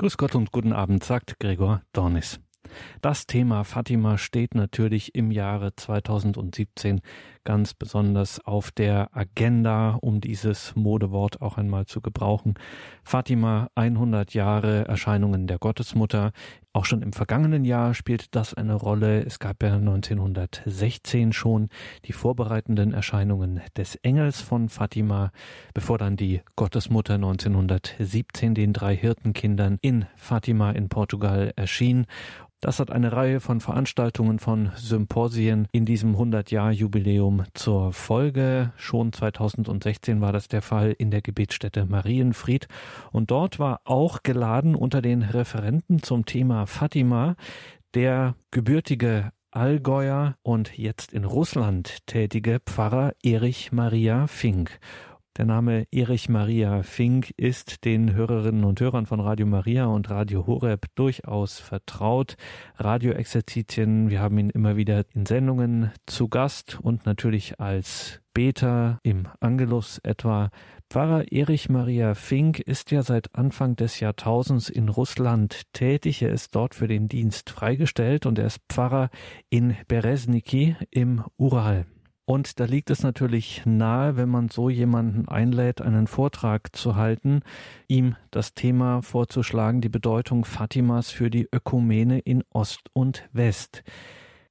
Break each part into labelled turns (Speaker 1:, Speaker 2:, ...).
Speaker 1: Grüß Gott und guten Abend, sagt Gregor Dornis. Das Thema Fatima steht natürlich im Jahre 2017 ganz besonders auf der Agenda, um dieses Modewort auch einmal zu gebrauchen. Fatima 100 Jahre Erscheinungen der Gottesmutter. Auch schon im vergangenen Jahr spielt das eine Rolle. Es gab ja 1916 schon die vorbereitenden Erscheinungen des Engels von Fatima, bevor dann die Gottesmutter 1917 den drei Hirtenkindern in Fatima in Portugal erschien. Das hat eine Reihe von Veranstaltungen, von Symposien in diesem 100-Jahr-Jubiläum zur Folge. Schon 2016 war das der Fall in der Gebetsstätte Marienfried. Und dort war auch geladen unter den Referenten zum Thema Fatima der gebürtige Allgäuer und jetzt in Russland tätige Pfarrer Erich Maria Fink. Der Name Erich Maria Fink ist den Hörerinnen und Hörern von Radio Maria und Radio Horeb durchaus vertraut. Radioexerzitien, wir haben ihn immer wieder in Sendungen zu Gast und natürlich als Beter im Angelus etwa. Pfarrer Erich Maria Fink ist ja seit Anfang des Jahrtausends in Russland tätig. Er ist dort für den Dienst freigestellt und er ist Pfarrer in Berezniki im Ural. Und da liegt es natürlich nahe, wenn man so jemanden einlädt, einen Vortrag zu halten, ihm das Thema vorzuschlagen, die Bedeutung Fatimas für die Ökumene in Ost und West.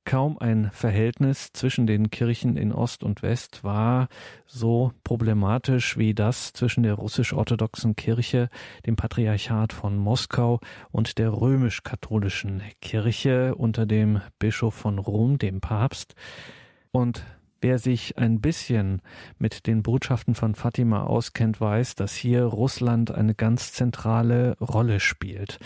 Speaker 1: Kaum ein Verhältnis zwischen den Kirchen in Ost und West war so problematisch wie das zwischen der russisch-orthodoxen Kirche, dem Patriarchat von Moskau und der römisch-katholischen Kirche unter dem Bischof von Rom, dem Papst. Und Wer sich ein bisschen mit den Botschaften von Fatima auskennt, weiß, dass hier Russland eine ganz zentrale Rolle spielt.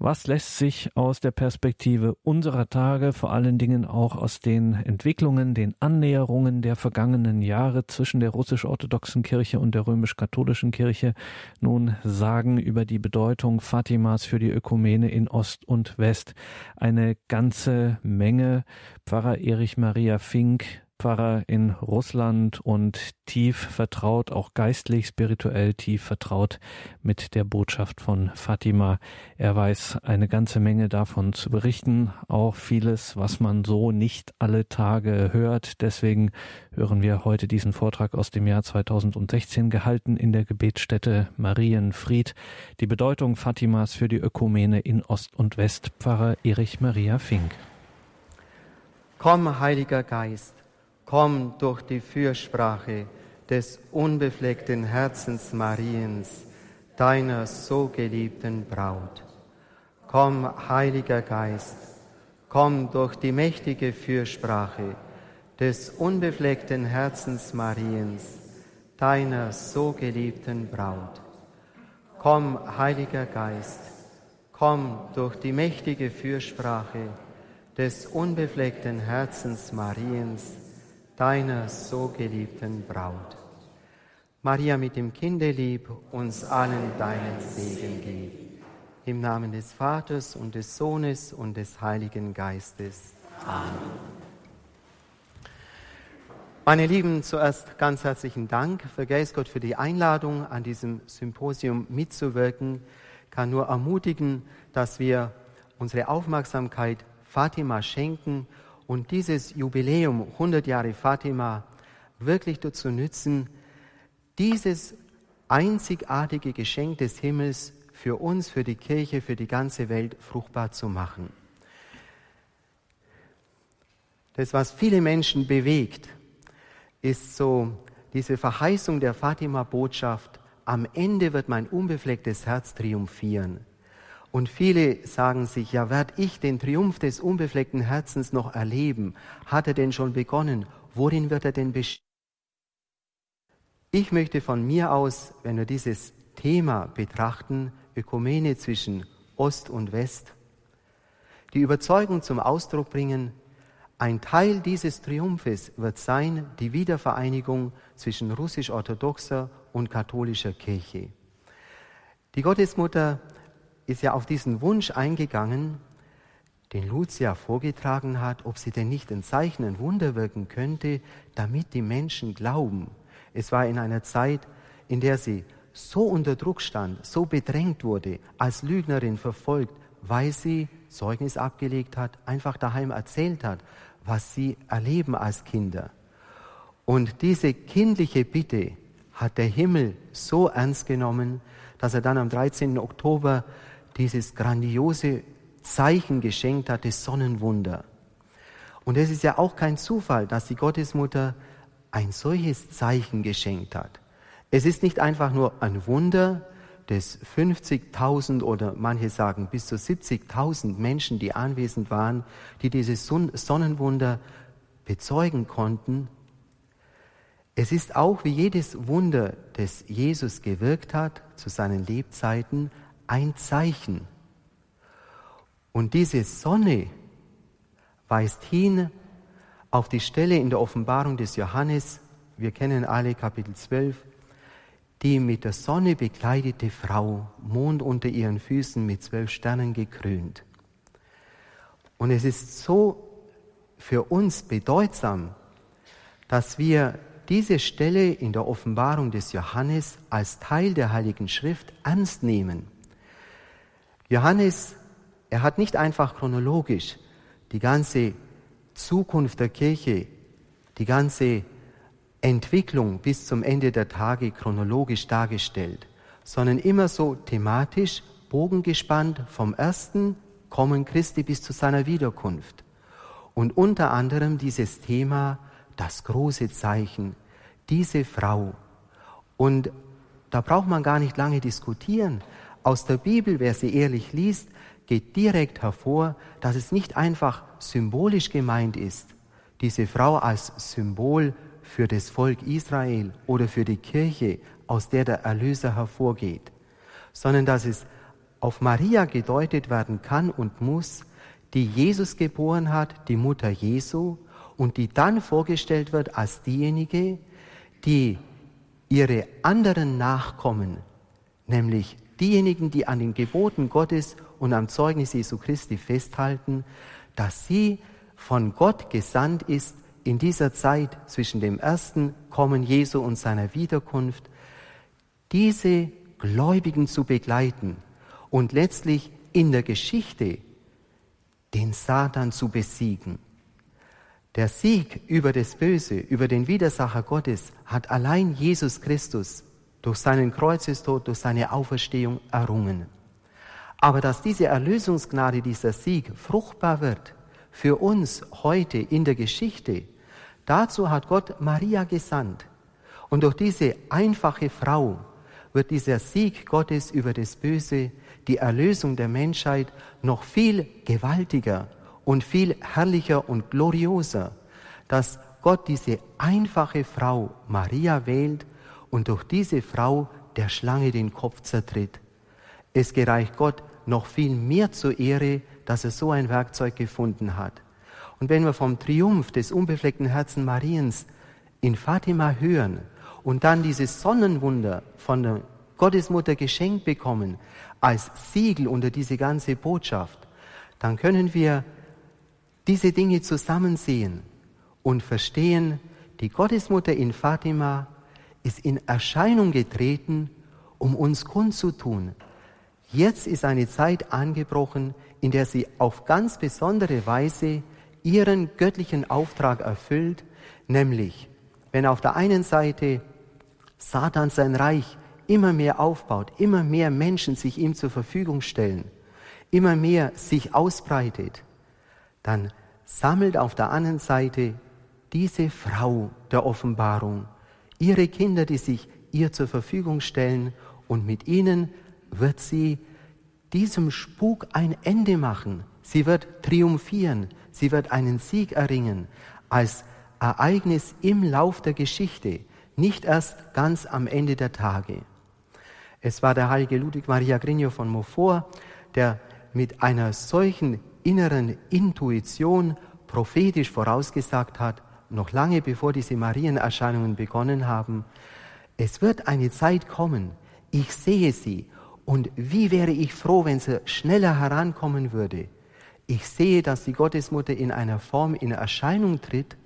Speaker 1: Was lässt sich aus der Perspektive unserer Tage, vor allen Dingen auch aus den Entwicklungen, den Annäherungen der vergangenen Jahre zwischen der russisch-orthodoxen Kirche und der römisch-katholischen Kirche nun sagen über die Bedeutung Fatimas für die Ökumene in Ost und West? Eine ganze Menge. Pfarrer Erich Maria Fink Pfarrer in Russland und tief vertraut, auch geistlich, spirituell tief vertraut mit der Botschaft von Fatima. Er weiß eine ganze Menge davon zu berichten, auch vieles, was man so nicht alle Tage hört. Deswegen hören wir heute diesen Vortrag aus dem Jahr 2016 gehalten in der Gebetsstätte Marienfried. Die Bedeutung Fatimas für die Ökumene in Ost und West. Pfarrer Erich Maria Fink.
Speaker 2: Komm, Heiliger Geist Komm durch die Fürsprache des unbefleckten Herzens Mariens, deiner so geliebten Braut. Komm, Heiliger Geist, komm durch die mächtige Fürsprache des unbefleckten Herzens Mariens, deiner so geliebten Braut. Komm, Heiliger Geist, komm durch die mächtige Fürsprache des unbefleckten Herzens Mariens, deiner so geliebten Braut. Maria mit dem Kindelieb uns allen deinen Segen gib. Im Namen des Vaters und des Sohnes und des Heiligen Geistes. Amen. Meine Lieben, zuerst ganz herzlichen Dank. Vergelt's Gott für die Einladung, an diesem Symposium mitzuwirken. Kann nur ermutigen, dass wir unsere Aufmerksamkeit Fatima schenken und dieses Jubiläum 100 Jahre Fatima wirklich dazu nützen, dieses einzigartige Geschenk des Himmels für uns, für die Kirche, für die ganze Welt fruchtbar zu machen. Das, was viele Menschen bewegt, ist so diese Verheißung der Fatima-Botschaft, am Ende wird mein unbeflecktes Herz triumphieren. Und viele sagen sich, ja, werde ich den Triumph des unbefleckten Herzens noch erleben? Hat er denn schon begonnen? Worin wird er denn bestehen? Ich möchte von mir aus, wenn wir dieses Thema betrachten, Ökumene zwischen Ost und West, die Überzeugung zum Ausdruck bringen, ein Teil dieses Triumphes wird sein die Wiedervereinigung zwischen russisch-orthodoxer und katholischer Kirche. Die Gottesmutter ist ja auf diesen Wunsch eingegangen, den Lucia vorgetragen hat, ob sie denn nicht ein Zeichen, ein Wunder wirken könnte, damit die Menschen glauben. Es war in einer Zeit, in der sie so unter Druck stand, so bedrängt wurde, als Lügnerin verfolgt, weil sie Zeugnis abgelegt hat, einfach daheim erzählt hat, was sie erleben als Kinder. Und diese kindliche Bitte hat der Himmel so ernst genommen, dass er dann am 13. Oktober dieses grandiose Zeichen geschenkt hat, das Sonnenwunder. Und es ist ja auch kein Zufall, dass die Gottesmutter ein solches Zeichen geschenkt hat. Es ist nicht einfach nur ein Wunder, des 50.000 oder manche sagen bis zu 70.000 Menschen, die anwesend waren, die dieses Sonnenwunder bezeugen konnten. Es ist auch wie jedes Wunder, das Jesus gewirkt hat zu seinen Lebzeiten, ein Zeichen. Und diese Sonne weist hin auf die Stelle in der Offenbarung des Johannes, wir kennen alle Kapitel 12, die mit der Sonne bekleidete Frau, Mond unter ihren Füßen mit zwölf Sternen gekrönt. Und es ist so für uns bedeutsam, dass wir diese Stelle in der Offenbarung des Johannes als Teil der Heiligen Schrift ernst nehmen. Johannes, er hat nicht einfach chronologisch die ganze Zukunft der Kirche, die ganze Entwicklung bis zum Ende der Tage chronologisch dargestellt, sondern immer so thematisch, bogengespannt vom ersten Kommen Christi bis zu seiner Wiederkunft. Und unter anderem dieses Thema, das große Zeichen, diese Frau. Und da braucht man gar nicht lange diskutieren. Aus der Bibel, wer sie ehrlich liest, geht direkt hervor, dass es nicht einfach symbolisch gemeint ist, diese Frau als Symbol für das Volk Israel oder für die Kirche, aus der der Erlöser hervorgeht, sondern dass es auf Maria gedeutet werden kann und muss, die Jesus geboren hat, die Mutter Jesu, und die dann vorgestellt wird als diejenige, die ihre anderen Nachkommen, nämlich diejenigen, die an den Geboten Gottes und am Zeugnis Jesu Christi festhalten, dass sie von Gott gesandt ist, in dieser Zeit zwischen dem ersten Kommen Jesu und seiner Wiederkunft, diese Gläubigen zu begleiten und letztlich in der Geschichte den Satan zu besiegen. Der Sieg über das Böse, über den Widersacher Gottes hat allein Jesus Christus durch seinen Kreuzestod, durch seine Auferstehung errungen. Aber dass diese Erlösungsgnade, dieser Sieg fruchtbar wird für uns heute in der Geschichte, Dazu hat Gott Maria gesandt. Und durch diese einfache Frau wird dieser Sieg Gottes über das Böse, die Erlösung der Menschheit noch viel gewaltiger und viel herrlicher und glorioser, dass Gott diese einfache Frau Maria wählt und durch diese Frau der Schlange den Kopf zertritt. Es gereicht Gott noch viel mehr zur Ehre, dass er so ein Werkzeug gefunden hat. Und wenn wir vom Triumph des unbefleckten Herzen Mariens in Fatima hören und dann dieses Sonnenwunder von der Gottesmutter geschenkt bekommen als Siegel unter diese ganze Botschaft, dann können wir diese Dinge zusammen sehen und verstehen, die Gottesmutter in Fatima ist in Erscheinung getreten, um uns kundzutun. Jetzt ist eine Zeit angebrochen, in der sie auf ganz besondere Weise ihren göttlichen Auftrag erfüllt, nämlich wenn auf der einen Seite Satan sein Reich immer mehr aufbaut, immer mehr Menschen sich ihm zur Verfügung stellen, immer mehr sich ausbreitet, dann sammelt auf der anderen Seite diese Frau der Offenbarung ihre Kinder, die sich ihr zur Verfügung stellen und mit ihnen wird sie diesem Spuk ein Ende machen. Sie wird triumphieren. Sie wird einen Sieg erringen als Ereignis im Lauf der Geschichte, nicht erst ganz am Ende der Tage. Es war der heilige Ludwig Maria Grigno von Montfort, der mit einer solchen inneren Intuition prophetisch vorausgesagt hat, noch lange bevor diese Marienerscheinungen begonnen haben, es wird eine Zeit kommen, ich sehe sie, und wie wäre ich froh, wenn sie schneller herankommen würde. Ich sehe, dass die Gottesmutter in einer Form in Erscheinung tritt,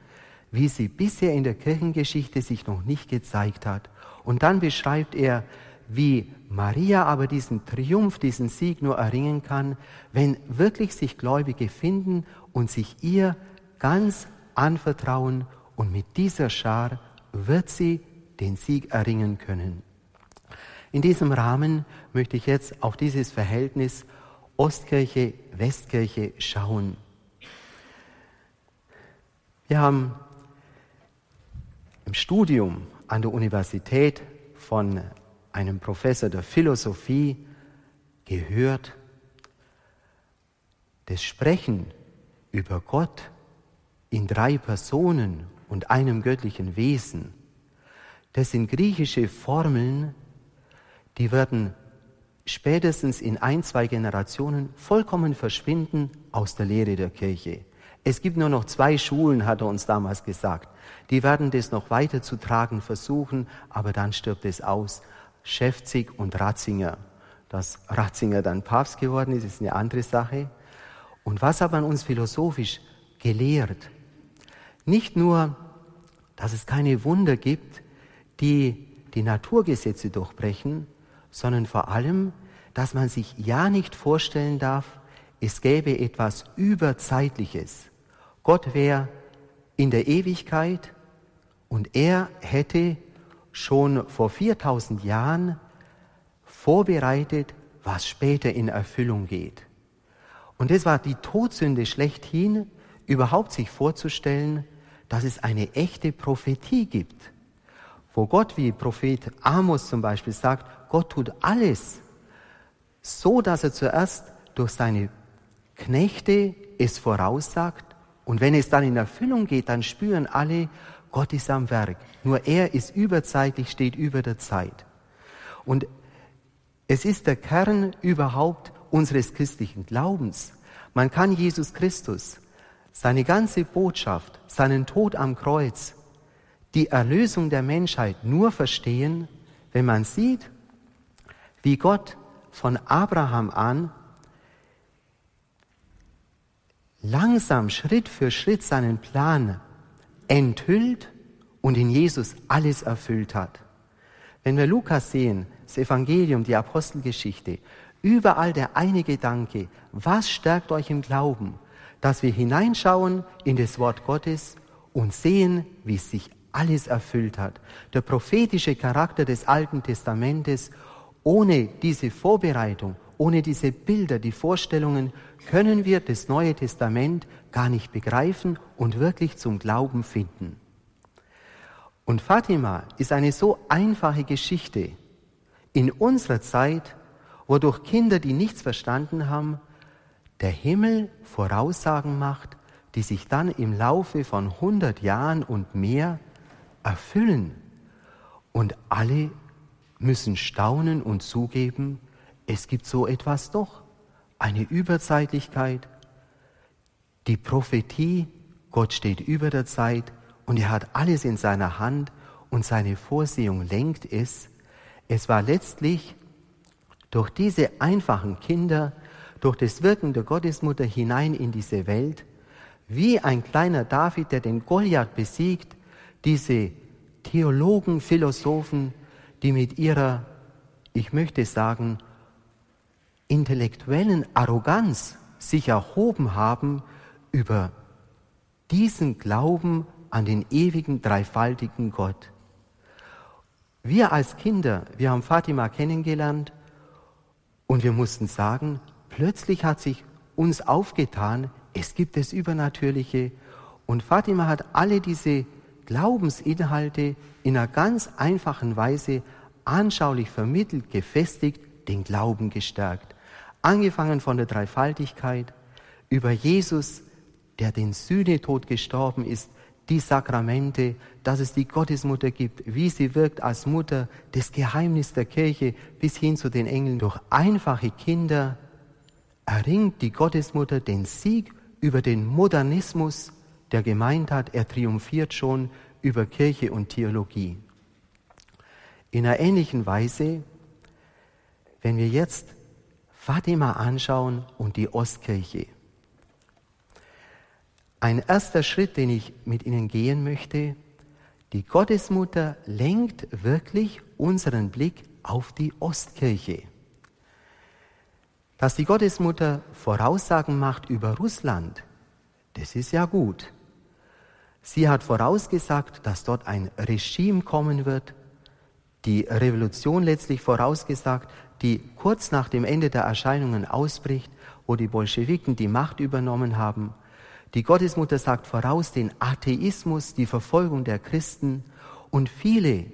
Speaker 2: wie sie bisher in der Kirchengeschichte sich noch nicht gezeigt hat. Und dann beschreibt er, wie Maria aber diesen Triumph, diesen Sieg nur erringen kann, wenn wirklich sich Gläubige finden und sich ihr ganz anvertrauen und mit dieser Schar wird sie den Sieg erringen können. In diesem Rahmen möchte ich jetzt auf dieses Verhältnis Ostkirche, Westkirche schauen. Wir haben im Studium an der Universität von einem Professor der Philosophie gehört, das Sprechen über Gott in drei Personen und einem göttlichen Wesen, das sind griechische Formeln, die werden spätestens in ein, zwei Generationen vollkommen verschwinden aus der Lehre der Kirche. Es gibt nur noch zwei Schulen, hat er uns damals gesagt. Die werden das noch weiter zu tragen versuchen, aber dann stirbt es aus. Schäfzig und Ratzinger. Dass Ratzinger dann Papst geworden ist, ist eine andere Sache. Und was hat man uns philosophisch gelehrt? Nicht nur, dass es keine Wunder gibt, die die Naturgesetze durchbrechen, sondern vor allem, dass man sich ja nicht vorstellen darf, es gäbe etwas Überzeitliches. Gott wäre in der Ewigkeit und er hätte schon vor 4000 Jahren vorbereitet, was später in Erfüllung geht. Und es war die Todsünde schlechthin, überhaupt sich vorzustellen, dass es eine echte Prophetie gibt, wo Gott, wie Prophet Amos zum Beispiel sagt, Gott tut alles so, dass er zuerst durch seine Knechte es voraussagt und wenn es dann in Erfüllung geht, dann spüren alle, Gott ist am Werk. Nur er ist überzeitlich, steht über der Zeit. Und es ist der Kern überhaupt unseres christlichen Glaubens. Man kann Jesus Christus, seine ganze Botschaft, seinen Tod am Kreuz, die Erlösung der Menschheit nur verstehen, wenn man sieht, wie Gott von Abraham an langsam Schritt für Schritt seinen Plan enthüllt und in Jesus alles erfüllt hat. Wenn wir Lukas sehen, das Evangelium, die Apostelgeschichte, überall der eine Gedanke, was stärkt euch im Glauben, dass wir hineinschauen in das Wort Gottes und sehen, wie sich alles erfüllt hat. Der prophetische Charakter des Alten Testamentes, ohne diese Vorbereitung, ohne diese Bilder, die Vorstellungen, können wir das Neue Testament gar nicht begreifen und wirklich zum Glauben finden. Und Fatima ist eine so einfache Geschichte in unserer Zeit, wodurch Kinder, die nichts verstanden haben, der Himmel Voraussagen macht, die sich dann im Laufe von 100 Jahren und mehr erfüllen. Und alle müssen staunen und zugeben, es gibt so etwas doch, eine Überzeitlichkeit, die Prophetie, Gott steht über der Zeit und er hat alles in seiner Hand und seine Vorsehung lenkt es. Es war letztlich durch diese einfachen Kinder, durch das Wirken der Gottesmutter hinein in diese Welt, wie ein kleiner David, der den Goliath besiegt, diese Theologen, Philosophen, die mit ihrer, ich möchte sagen, intellektuellen Arroganz sich erhoben haben über diesen Glauben an den ewigen, dreifaltigen Gott. Wir als Kinder, wir haben Fatima kennengelernt und wir mussten sagen, plötzlich hat sich uns aufgetan, es gibt das Übernatürliche und Fatima hat alle diese Glaubensinhalte in einer ganz einfachen Weise anschaulich vermittelt, gefestigt, den Glauben gestärkt. Angefangen von der Dreifaltigkeit über Jesus, der den Sühnetod gestorben ist, die Sakramente, dass es die Gottesmutter gibt, wie sie wirkt als Mutter, das Geheimnis der Kirche bis hin zu den Engeln. Durch einfache Kinder erringt die Gottesmutter den Sieg über den Modernismus, der gemeint hat, er triumphiert schon über Kirche und Theologie. In einer ähnlichen Weise, wenn wir jetzt Fatima anschauen und die Ostkirche. Ein erster Schritt, den ich mit Ihnen gehen möchte, die Gottesmutter lenkt wirklich unseren Blick auf die Ostkirche. Dass die Gottesmutter Voraussagen macht über Russland, das ist ja gut. Sie hat vorausgesagt, dass dort ein Regime kommen wird, die Revolution letztlich vorausgesagt, die kurz nach dem Ende der Erscheinungen ausbricht, wo die Bolschewiken die Macht übernommen haben. Die Gottesmutter sagt voraus den Atheismus, die Verfolgung der Christen und viele,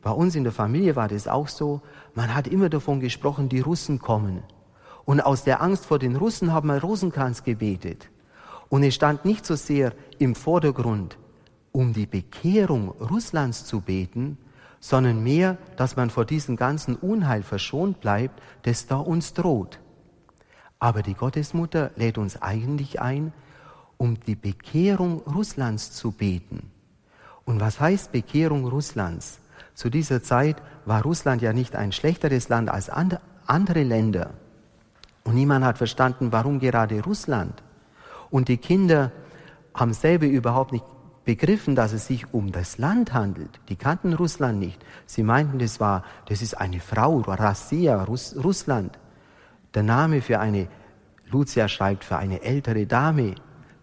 Speaker 2: bei uns in der Familie war das auch so, man hat immer davon gesprochen, die Russen kommen. Und aus der Angst vor den Russen haben wir Rosenkranz gebetet. Und es stand nicht so sehr im Vordergrund, um die Bekehrung Russlands zu beten, sondern mehr, dass man vor diesem ganzen Unheil verschont bleibt, das da uns droht. Aber die Gottesmutter lädt uns eigentlich ein, um die Bekehrung Russlands zu beten. Und was heißt Bekehrung Russlands? Zu dieser Zeit war Russland ja nicht ein schlechteres Land als andere Länder. Und niemand hat verstanden, warum gerade Russland. Und die Kinder haben selber überhaupt nicht begriffen, dass es sich um das Land handelt. Die kannten Russland nicht. Sie meinten, das war, das ist eine Frau, Rassia, Russ, Russland. Der Name für eine, Lucia schreibt, für eine ältere Dame,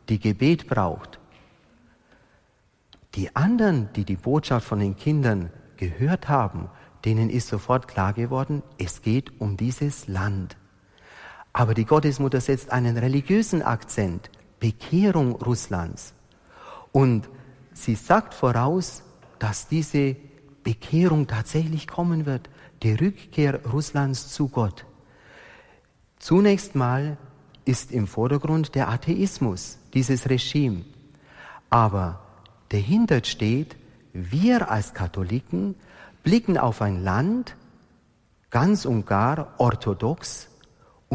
Speaker 2: die Gebet braucht. Die anderen, die die Botschaft von den Kindern gehört haben, denen ist sofort klar geworden, es geht um dieses Land. Aber die Gottesmutter setzt einen religiösen Akzent, Bekehrung Russlands. Und sie sagt voraus, dass diese Bekehrung tatsächlich kommen wird, die Rückkehr Russlands zu Gott. Zunächst mal ist im Vordergrund der Atheismus, dieses Regime. Aber dahinter steht, wir als Katholiken blicken auf ein Land, ganz und gar orthodox,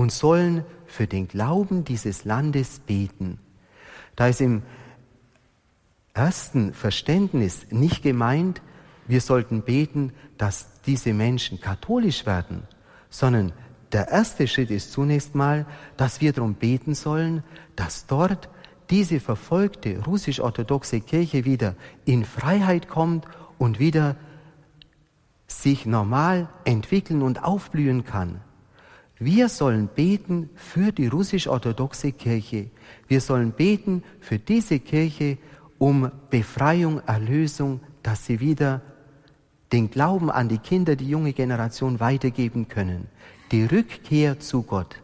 Speaker 2: und sollen für den Glauben dieses Landes beten. Da ist im ersten Verständnis nicht gemeint, wir sollten beten, dass diese Menschen katholisch werden, sondern der erste Schritt ist zunächst mal, dass wir darum beten sollen, dass dort diese verfolgte russisch-orthodoxe Kirche wieder in Freiheit kommt und wieder sich normal entwickeln und aufblühen kann. Wir sollen beten für die russisch-orthodoxe Kirche. Wir sollen beten für diese Kirche um Befreiung, Erlösung, dass sie wieder den Glauben an die Kinder, die junge Generation weitergeben können. Die Rückkehr zu Gott.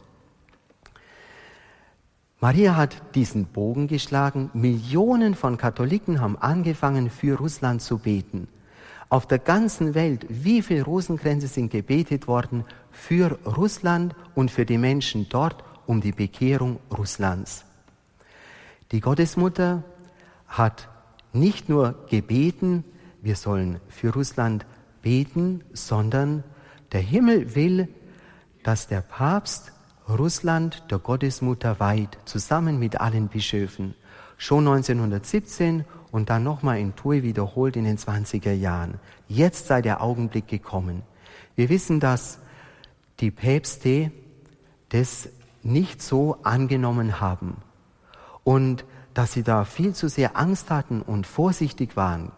Speaker 2: Maria hat diesen Bogen geschlagen. Millionen von Katholiken haben angefangen, für Russland zu beten. Auf der ganzen Welt, wie viele Rosenkränze sind gebetet worden für Russland und für die Menschen dort um die Bekehrung Russlands. Die Gottesmutter hat nicht nur gebeten, wir sollen für Russland beten, sondern der Himmel will, dass der Papst Russland der Gottesmutter weiht, zusammen mit allen Bischöfen. Schon 1917 und dann nochmal in Tui wiederholt in den 20er Jahren. Jetzt sei der Augenblick gekommen. Wir wissen, dass die Päpste das nicht so angenommen haben und dass sie da viel zu sehr Angst hatten und vorsichtig waren.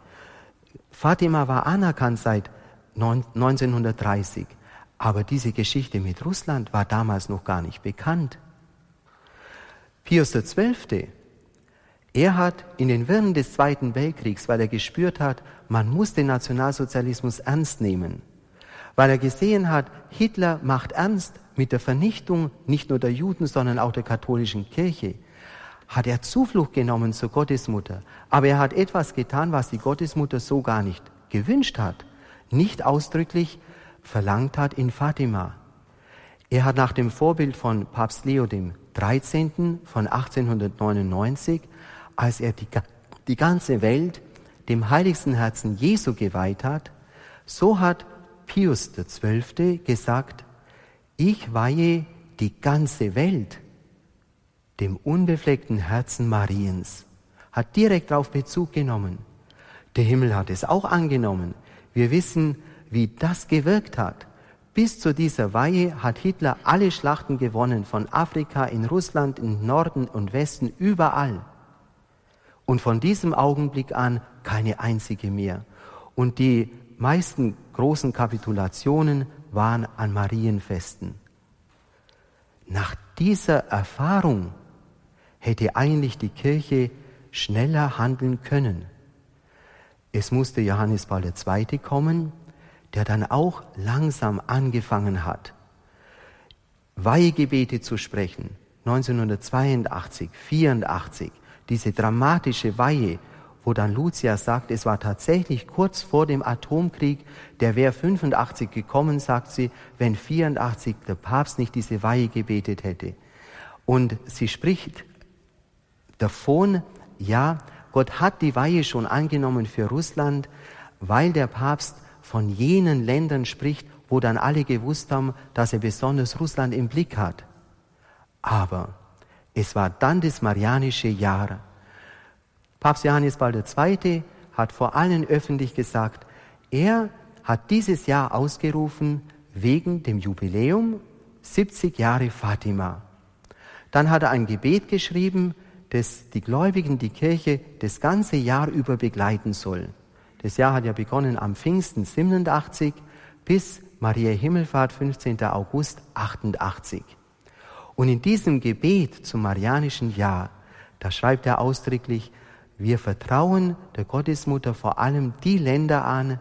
Speaker 2: Fatima war anerkannt seit 1930, aber diese Geschichte mit Russland war damals noch gar nicht bekannt. Pius XII., er hat in den Wirren des Zweiten Weltkriegs, weil er gespürt hat, man muss den Nationalsozialismus ernst nehmen, weil er gesehen hat, Hitler macht ernst mit der Vernichtung nicht nur der Juden, sondern auch der katholischen Kirche, hat er Zuflucht genommen zur Gottesmutter. Aber er hat etwas getan, was die Gottesmutter so gar nicht gewünscht hat, nicht ausdrücklich verlangt hat in Fatima. Er hat nach dem Vorbild von Papst Leo dem 13. von 1899, als er die, die ganze Welt dem heiligsten Herzen Jesu geweiht hat, so hat Pius XII. gesagt, ich weihe die ganze Welt dem unbefleckten Herzen Mariens, hat direkt darauf Bezug genommen. Der Himmel hat es auch angenommen. Wir wissen, wie das gewirkt hat. Bis zu dieser Weihe hat Hitler alle Schlachten gewonnen, von Afrika in Russland, in Norden und Westen, überall. Und von diesem Augenblick an keine einzige mehr. Und die meisten großen Kapitulationen waren an Marienfesten. Nach dieser Erfahrung hätte eigentlich die Kirche schneller handeln können. Es musste Johannes Paul II. kommen, der dann auch langsam angefangen hat, Weihegebete zu sprechen. 1982, 84, diese dramatische Weihe, wo dann Lucia sagt, es war tatsächlich kurz vor dem Atomkrieg, der wäre 85 gekommen, sagt sie, wenn 84 der Papst nicht diese Weihe gebetet hätte. Und sie spricht davon, ja, Gott hat die Weihe schon angenommen für Russland, weil der Papst von jenen Ländern spricht, wo dann alle gewusst haben, dass er besonders Russland im Blick hat. Aber es war dann das Marianische Jahr. Papst Johannes Paul II. hat vor allen öffentlich gesagt, er hat dieses Jahr ausgerufen wegen dem Jubiläum 70 Jahre Fatima. Dann hat er ein Gebet geschrieben, das die Gläubigen, die Kirche das ganze Jahr über begleiten soll. Das Jahr hat ja begonnen am Pfingsten 87 bis Maria Himmelfahrt 15. August 88. Und in diesem Gebet zum Marianischen Jahr, da schreibt er ausdrücklich, wir vertrauen der Gottesmutter vor allem die Länder an,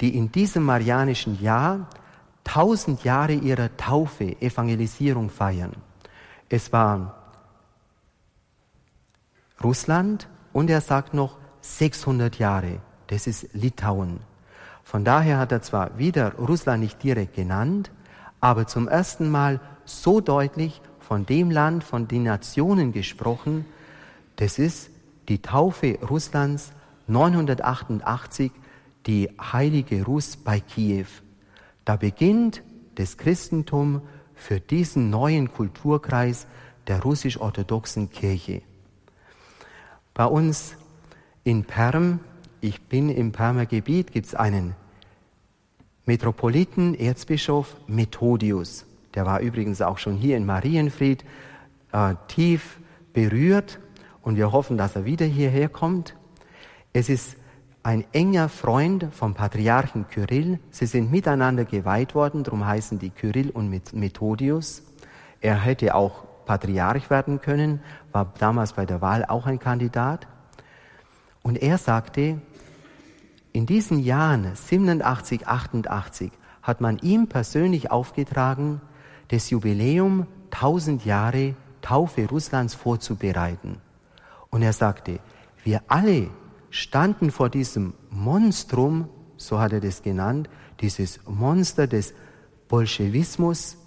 Speaker 2: die in diesem Marianischen Jahr tausend Jahre ihrer Taufe, Evangelisierung feiern. Es war Russland und er sagt noch 600 Jahre. Das ist Litauen. Von daher hat er zwar wieder Russland nicht direkt genannt, aber zum ersten Mal so deutlich von dem Land, von den Nationen gesprochen, das ist die Taufe Russlands 988, die heilige Russ bei Kiew. Da beginnt das Christentum für diesen neuen Kulturkreis der russisch-orthodoxen Kirche. Bei uns in Perm, ich bin im Permer Gebiet, gibt es einen Metropoliten, Erzbischof Methodius. Der war übrigens auch schon hier in Marienfried äh, tief berührt und wir hoffen, dass er wieder hierher kommt. Es ist ein enger Freund vom Patriarchen Kyrill. Sie sind miteinander geweiht worden, darum heißen die Kyrill und Methodius. Er hätte auch Patriarch werden können, war damals bei der Wahl auch ein Kandidat. Und er sagte, in diesen Jahren 87, 88 hat man ihm persönlich aufgetragen, das Jubiläum 1000 Jahre Taufe Russlands vorzubereiten. Und er sagte, wir alle standen vor diesem Monstrum, so hat er das genannt, dieses Monster des Bolschewismus,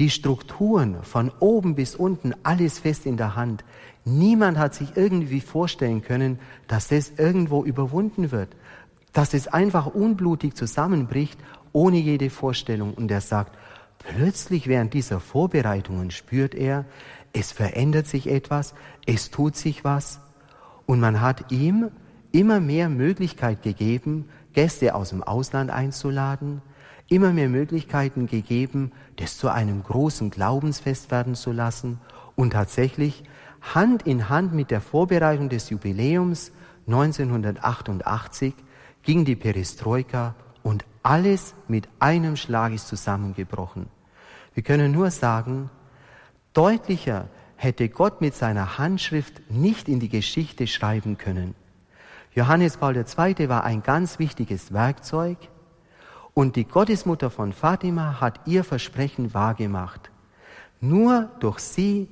Speaker 2: die Strukturen von oben bis unten, alles fest in der Hand. Niemand hat sich irgendwie vorstellen können, dass das irgendwo überwunden wird, dass es einfach unblutig zusammenbricht, ohne jede Vorstellung. Und er sagt, plötzlich während dieser Vorbereitungen spürt er, es verändert sich etwas, es tut sich was. Und man hat ihm immer mehr Möglichkeit gegeben, Gäste aus dem Ausland einzuladen, immer mehr Möglichkeiten gegeben, das zu einem großen Glaubensfest werden zu lassen und tatsächlich Hand in Hand mit der Vorbereitung des Jubiläums 1988 ging die Perestroika und alles mit einem Schlag ist zusammengebrochen. Wir können nur sagen, deutlicher hätte Gott mit seiner Handschrift nicht in die Geschichte schreiben können. Johannes Paul II. war ein ganz wichtiges Werkzeug, und die Gottesmutter von Fatima hat ihr Versprechen wahrgemacht. Nur durch sie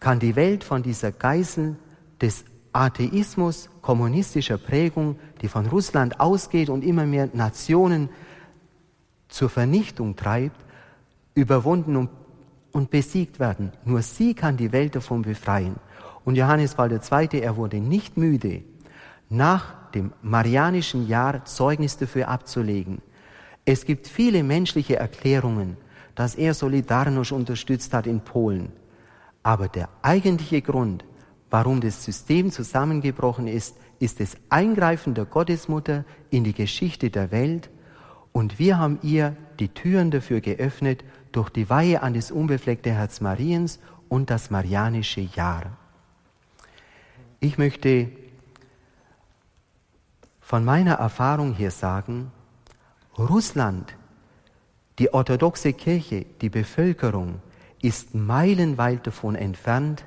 Speaker 2: kann die Welt von dieser Geißel des Atheismus, kommunistischer Prägung, die von Russland ausgeht und immer mehr Nationen zur Vernichtung treibt, überwunden und, und besiegt werden. Nur sie kann die Welt davon befreien. Und Johannes Paul II., er wurde nicht müde, nach dem marianischen Jahr Zeugnis dafür abzulegen. Es gibt viele menschliche Erklärungen, dass er Solidarność unterstützt hat in Polen. Aber der eigentliche Grund, warum das System zusammengebrochen ist, ist das Eingreifen der Gottesmutter in die Geschichte der Welt und wir haben ihr die Türen dafür geöffnet durch die Weihe an das unbefleckte Herz Mariens und das marianische Jahr. Ich möchte von meiner Erfahrung hier sagen, Russland Die orthodoxe Kirche, die Bevölkerung, ist meilenweit davon entfernt,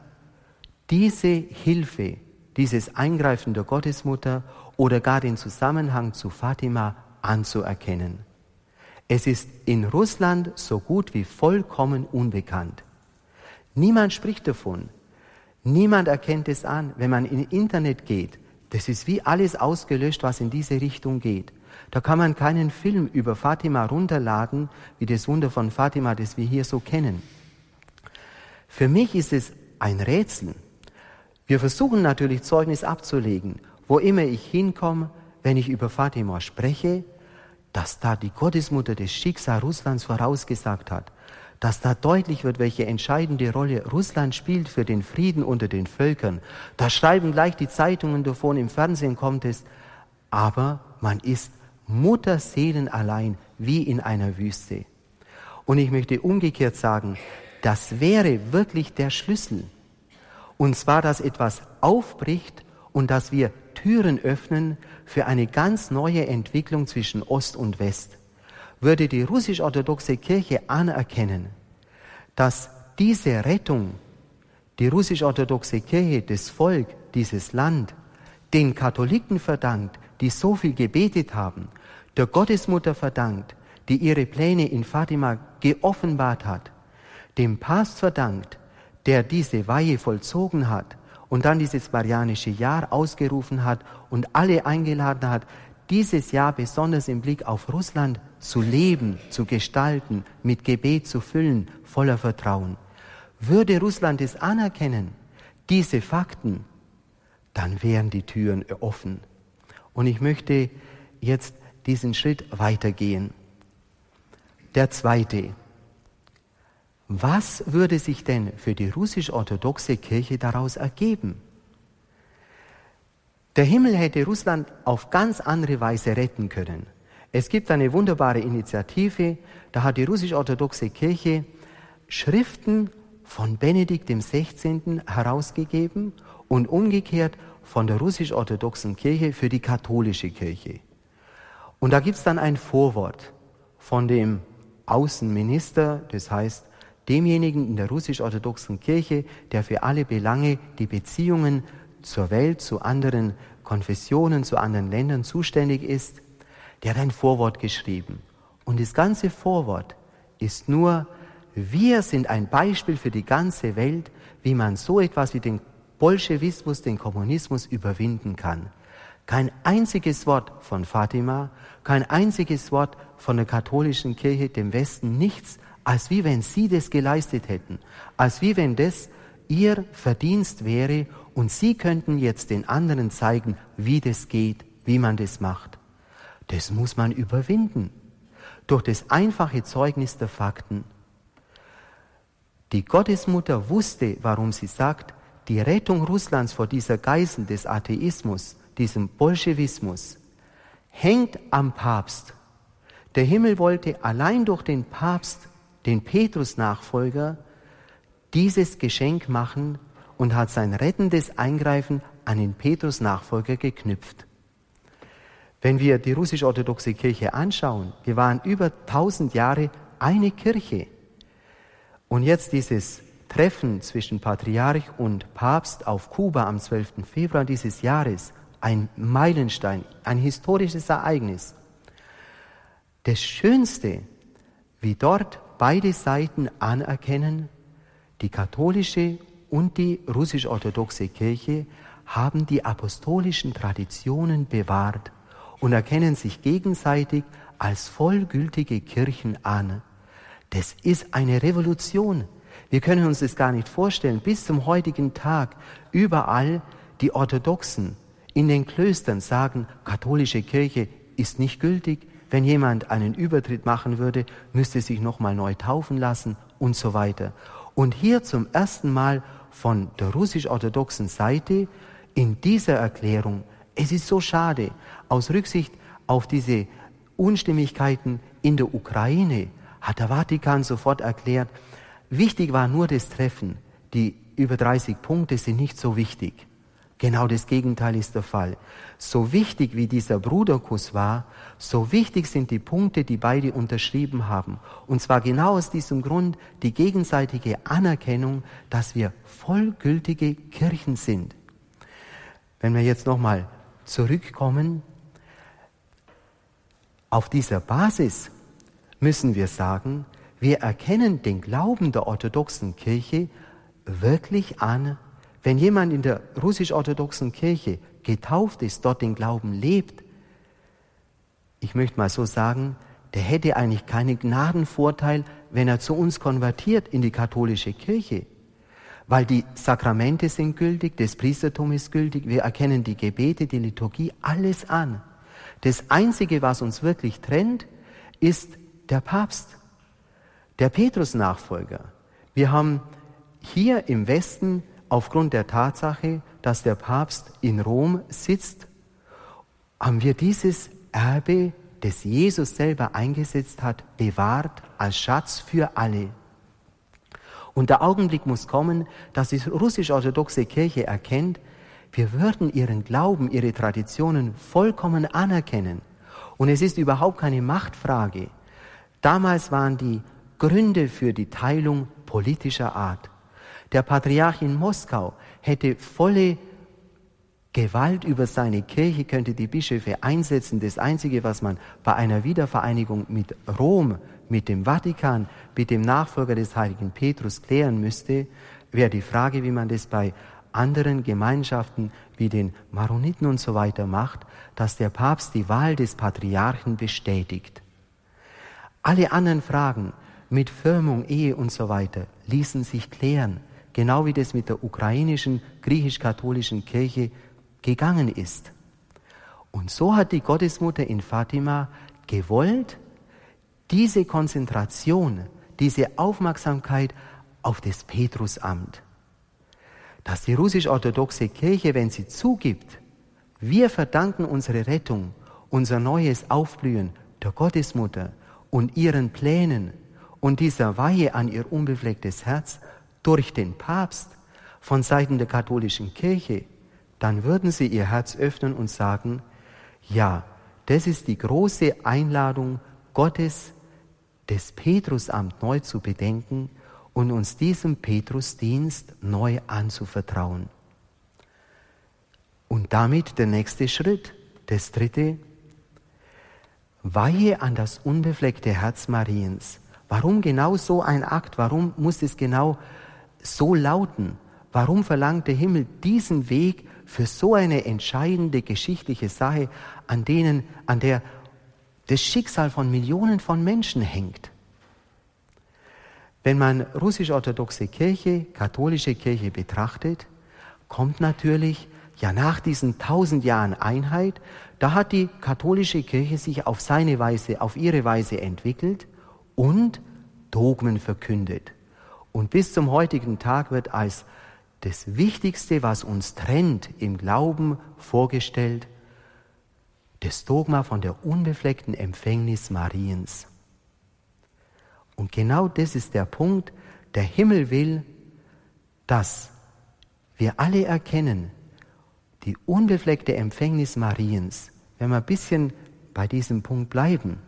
Speaker 2: diese Hilfe, dieses Eingreifen der Gottesmutter oder gar den Zusammenhang zu Fatima anzuerkennen. Es ist in Russland so gut wie vollkommen unbekannt. Niemand spricht davon. Niemand erkennt es an, wenn man in Internet geht. Das ist wie alles ausgelöscht, was in diese Richtung geht. Da kann man keinen Film über Fatima runterladen, wie das Wunder von Fatima, das wir hier so kennen. Für mich ist es ein Rätsel. Wir versuchen natürlich Zeugnis abzulegen, wo immer ich hinkomme, wenn ich über Fatima spreche, dass da die Gottesmutter das Schicksal Russlands vorausgesagt hat, dass da deutlich wird, welche entscheidende Rolle Russland spielt für den Frieden unter den Völkern. Da schreiben gleich die Zeitungen davon, im Fernsehen kommt es, aber man ist Mutterseelen allein wie in einer Wüste. Und ich möchte umgekehrt sagen, das wäre wirklich der Schlüssel. Und zwar, dass etwas aufbricht und dass wir Türen öffnen für eine ganz neue Entwicklung zwischen Ost und West. Würde die russisch-orthodoxe Kirche anerkennen, dass diese Rettung, die russisch-orthodoxe Kirche, das Volk, dieses Land, den Katholiken verdankt, die so viel gebetet haben, der Gottesmutter verdankt, die ihre Pläne in Fatima geoffenbart hat, dem Papst verdankt, der diese Weihe vollzogen hat und dann dieses marianische Jahr ausgerufen hat und alle eingeladen hat, dieses Jahr besonders im Blick auf Russland zu leben, zu gestalten, mit Gebet zu füllen, voller Vertrauen. Würde Russland es anerkennen, diese Fakten, dann wären die Türen offen. Und ich möchte jetzt diesen Schritt weitergehen. Der zweite. Was würde sich denn für die russisch-orthodoxe Kirche daraus ergeben? Der Himmel hätte Russland auf ganz andere Weise retten können. Es gibt eine wunderbare Initiative, da hat die russisch-orthodoxe Kirche Schriften von Benedikt XVI. herausgegeben und umgekehrt von der russisch-orthodoxen Kirche für die katholische Kirche. Und da gibt es dann ein Vorwort von dem Außenminister, das heißt demjenigen in der russisch-orthodoxen Kirche, der für alle Belange die Beziehungen zur Welt, zu anderen Konfessionen, zu anderen Ländern zuständig ist, der hat ein Vorwort geschrieben. Und das ganze Vorwort ist nur, wir sind ein Beispiel für die ganze Welt, wie man so etwas wie den Bolschewismus, den Kommunismus überwinden kann. Kein einziges Wort von Fatima, kein einziges Wort von der katholischen Kirche, dem Westen, nichts, als wie wenn sie das geleistet hätten, als wie wenn das ihr Verdienst wäre und sie könnten jetzt den anderen zeigen, wie das geht, wie man das macht. Das muss man überwinden. Durch das einfache Zeugnis der Fakten. Die Gottesmutter wusste, warum sie sagt, die Rettung Russlands vor dieser Geißel des Atheismus, diesem Bolschewismus, hängt am Papst. Der Himmel wollte allein durch den Papst, den Petrus-Nachfolger, dieses Geschenk machen und hat sein rettendes Eingreifen an den Petrus-Nachfolger geknüpft. Wenn wir die russisch-orthodoxe Kirche anschauen, wir waren über tausend Jahre eine Kirche. Und jetzt dieses Treffen zwischen Patriarch und Papst auf Kuba am 12. Februar dieses Jahres, ein Meilenstein, ein historisches Ereignis. Das Schönste, wie dort beide Seiten anerkennen, die katholische und die russisch-orthodoxe Kirche haben die apostolischen Traditionen bewahrt und erkennen sich gegenseitig als vollgültige Kirchen an. Das ist eine Revolution. Wir können uns das gar nicht vorstellen. Bis zum heutigen Tag überall die Orthodoxen in den Klöstern sagen, katholische Kirche ist nicht gültig. Wenn jemand einen Übertritt machen würde, müsste sich nochmal neu taufen lassen und so weiter. Und hier zum ersten Mal von der russisch-orthodoxen Seite in dieser Erklärung es ist so schade, aus Rücksicht auf diese Unstimmigkeiten in der Ukraine hat der Vatikan sofort erklärt, wichtig war nur das Treffen. Die über 30 Punkte sind nicht so wichtig. Genau das Gegenteil ist der Fall. So wichtig wie dieser Bruderkuss war, so wichtig sind die Punkte, die beide unterschrieben haben. Und zwar genau aus diesem Grund die gegenseitige Anerkennung, dass wir vollgültige Kirchen sind. Wenn wir jetzt nochmal zurückkommen, auf dieser Basis müssen wir sagen, wir erkennen den Glauben der orthodoxen Kirche wirklich an wenn jemand in der russisch-orthodoxen Kirche getauft ist, dort den Glauben lebt, ich möchte mal so sagen, der hätte eigentlich keinen Gnadenvorteil, wenn er zu uns konvertiert in die katholische Kirche. Weil die Sakramente sind gültig, das Priestertum ist gültig, wir erkennen die Gebete, die Liturgie, alles an. Das Einzige, was uns wirklich trennt, ist der Papst, der Petrus-Nachfolger. Wir haben hier im Westen aufgrund der Tatsache, dass der Papst in Rom sitzt, haben wir dieses Erbe, das Jesus selber eingesetzt hat, bewahrt als Schatz für alle. Und der Augenblick muss kommen, dass die russisch-orthodoxe Kirche erkennt, wir würden ihren Glauben, ihre Traditionen vollkommen anerkennen. Und es ist überhaupt keine Machtfrage. Damals waren die Gründe für die Teilung politischer Art. Der Patriarch in Moskau hätte volle Gewalt über seine Kirche, könnte die Bischöfe einsetzen. Das Einzige, was man bei einer Wiedervereinigung mit Rom, mit dem Vatikan, mit dem Nachfolger des heiligen Petrus klären müsste, wäre die Frage, wie man das bei anderen Gemeinschaften wie den Maroniten und so weiter macht, dass der Papst die Wahl des Patriarchen bestätigt. Alle anderen Fragen mit Firmung, Ehe und so weiter ließen sich klären genau wie das mit der ukrainischen griechisch-katholischen Kirche gegangen ist. Und so hat die Gottesmutter in Fatima gewollt, diese Konzentration, diese Aufmerksamkeit auf das Petrusamt, dass die russisch-orthodoxe Kirche, wenn sie zugibt, wir verdanken unsere Rettung, unser neues Aufblühen der Gottesmutter und ihren Plänen und dieser Weihe an ihr unbeflecktes Herz, durch den Papst von Seiten der katholischen Kirche, dann würden sie ihr Herz öffnen und sagen, ja, das ist die große Einladung Gottes, das Petrusamt neu zu bedenken und uns diesem Petrusdienst neu anzuvertrauen. Und damit der nächste Schritt, das dritte, Weihe an das unbefleckte Herz Mariens. Warum genau so ein Akt? Warum muss es genau so lauten, warum verlangt der Himmel diesen Weg für so eine entscheidende geschichtliche Sache, an denen, an der das Schicksal von Millionen von Menschen hängt? Wenn man russisch-orthodoxe Kirche, katholische Kirche betrachtet, kommt natürlich, ja nach diesen tausend Jahren Einheit, da hat die katholische Kirche sich auf seine Weise, auf ihre Weise entwickelt und Dogmen verkündet. Und bis zum heutigen Tag wird als das Wichtigste, was uns trennt im Glauben vorgestellt, das Dogma von der unbefleckten Empfängnis Mariens. Und genau das ist der Punkt, der Himmel will, dass wir alle erkennen, die unbefleckte Empfängnis Mariens, wenn wir ein bisschen bei diesem Punkt bleiben.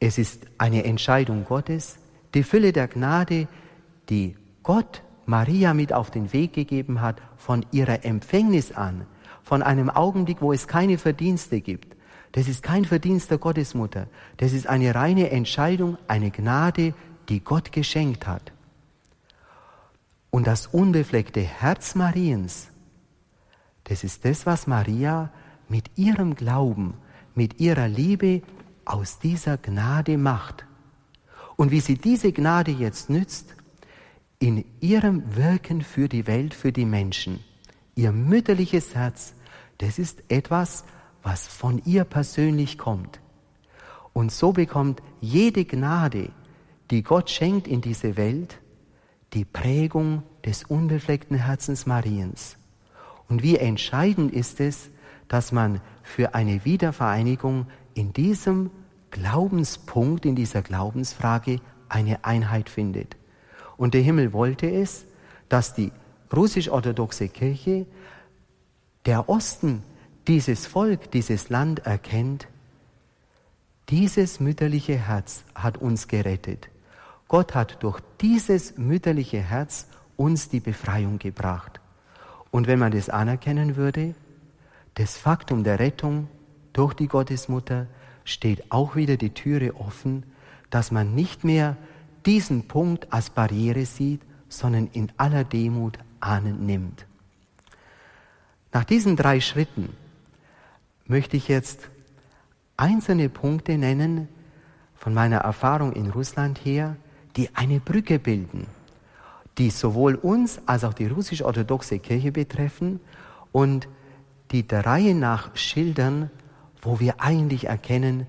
Speaker 2: Es ist eine Entscheidung Gottes, die Fülle der Gnade, die Gott Maria mit auf den Weg gegeben hat, von ihrer Empfängnis an, von einem Augenblick, wo es keine Verdienste gibt. Das ist kein Verdienst der Gottesmutter. Das ist eine reine Entscheidung, eine Gnade, die Gott geschenkt hat. Und das unbefleckte Herz Mariens, das ist das, was Maria mit ihrem Glauben, mit ihrer Liebe aus dieser Gnade macht. Und wie sie diese Gnade jetzt nützt, in ihrem Wirken für die Welt, für die Menschen. Ihr mütterliches Herz, das ist etwas, was von ihr persönlich kommt. Und so bekommt jede Gnade, die Gott schenkt in diese Welt, die Prägung des unbefleckten Herzens Mariens. Und wie entscheidend ist es, dass man für eine Wiedervereinigung in diesem Glaubenspunkt, in dieser Glaubensfrage eine Einheit findet. Und der Himmel wollte es, dass die russisch-orthodoxe Kirche der Osten dieses Volk, dieses Land erkennt, dieses mütterliche Herz hat uns gerettet. Gott hat durch dieses mütterliche Herz uns die Befreiung gebracht. Und wenn man das anerkennen würde, das Faktum der Rettung durch die Gottesmutter steht auch wieder die Türe offen, dass man nicht mehr diesen Punkt als Barriere sieht, sondern in aller Demut annimmt. Nach diesen drei Schritten möchte ich jetzt einzelne Punkte nennen von meiner Erfahrung in Russland her, die eine Brücke bilden, die sowohl uns als auch die russisch-orthodoxe Kirche betreffen und die der Reihe nach schildern, wo wir eigentlich erkennen,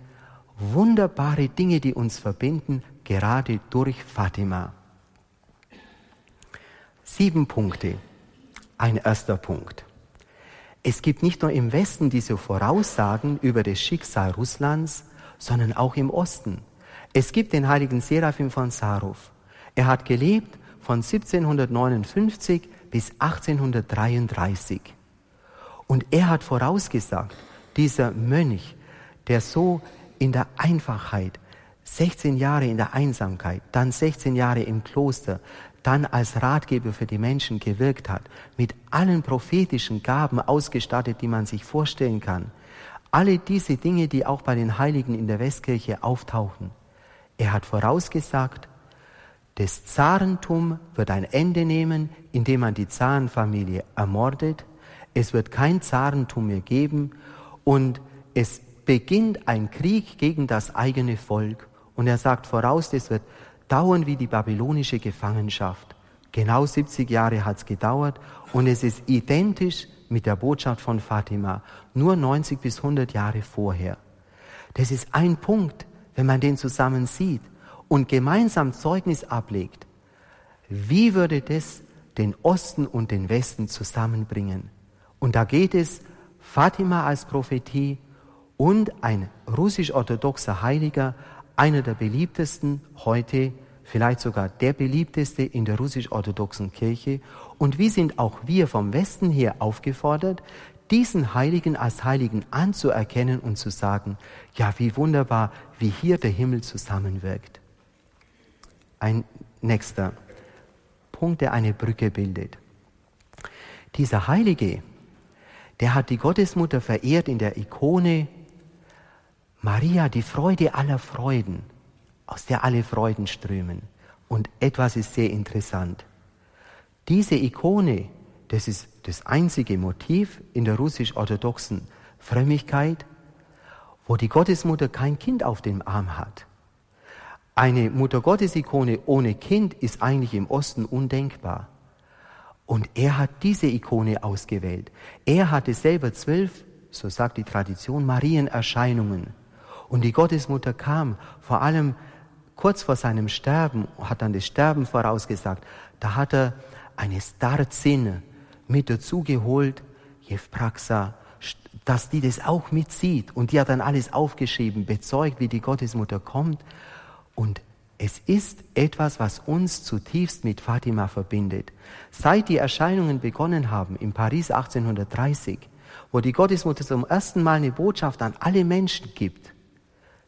Speaker 2: wunderbare Dinge, die uns verbinden, gerade durch Fatima. Sieben Punkte. Ein erster Punkt. Es gibt nicht nur im Westen diese Voraussagen über das Schicksal Russlands, sondern auch im Osten. Es gibt den heiligen Seraphim von Sarov. Er hat gelebt von 1759 bis 1833. Und er hat vorausgesagt, dieser Mönch, der so in der Einfachheit, 16 Jahre in der Einsamkeit, dann 16 Jahre im Kloster, dann als Ratgeber für die Menschen gewirkt hat, mit allen prophetischen Gaben ausgestattet, die man sich vorstellen kann. Alle diese Dinge, die auch bei den Heiligen in der Westkirche auftauchen. Er hat vorausgesagt, das Zarentum wird ein Ende nehmen, indem man die Zarenfamilie ermordet. Es wird kein Zarentum mehr geben und es beginnt ein Krieg gegen das eigene Volk. Und er sagt voraus, das wird dauern wie die babylonische Gefangenschaft. Genau 70 Jahre hat es gedauert und es ist identisch mit der Botschaft von Fatima, nur 90 bis 100 Jahre vorher. Das ist ein Punkt, wenn man den zusammen sieht und gemeinsam Zeugnis ablegt. Wie würde das den Osten und den Westen zusammenbringen? Und da geht es Fatima als Prophetie und ein russisch-orthodoxer Heiliger einer der beliebtesten heute, vielleicht sogar der beliebteste in der russisch-orthodoxen Kirche. Und wie sind auch wir vom Westen her aufgefordert, diesen Heiligen als Heiligen anzuerkennen und zu sagen, ja, wie wunderbar, wie hier der Himmel zusammenwirkt. Ein nächster Punkt, der eine Brücke bildet. Dieser Heilige, der hat die Gottesmutter verehrt in der Ikone Maria, die Freude aller Freuden, aus der alle Freuden strömen. Und etwas ist sehr interessant. Diese Ikone, das ist das einzige Motiv in der russisch-orthodoxen Frömmigkeit, wo die Gottesmutter kein Kind auf dem Arm hat. Eine Mutter-Gottes-Ikone ohne Kind ist eigentlich im Osten undenkbar. Und er hat diese Ikone ausgewählt. Er hatte selber zwölf, so sagt die Tradition, Marienerscheinungen. Und die Gottesmutter kam vor allem kurz vor seinem Sterben, hat dann das Sterben vorausgesagt. Da hat er eine Starzin mit dazu geholt, Jevpraxa, dass die das auch mitsieht. Und die hat dann alles aufgeschrieben, bezeugt, wie die Gottesmutter kommt. Und es ist etwas, was uns zutiefst mit Fatima verbindet. Seit die Erscheinungen begonnen haben, in Paris 1830, wo die Gottesmutter zum ersten Mal eine Botschaft an alle Menschen gibt,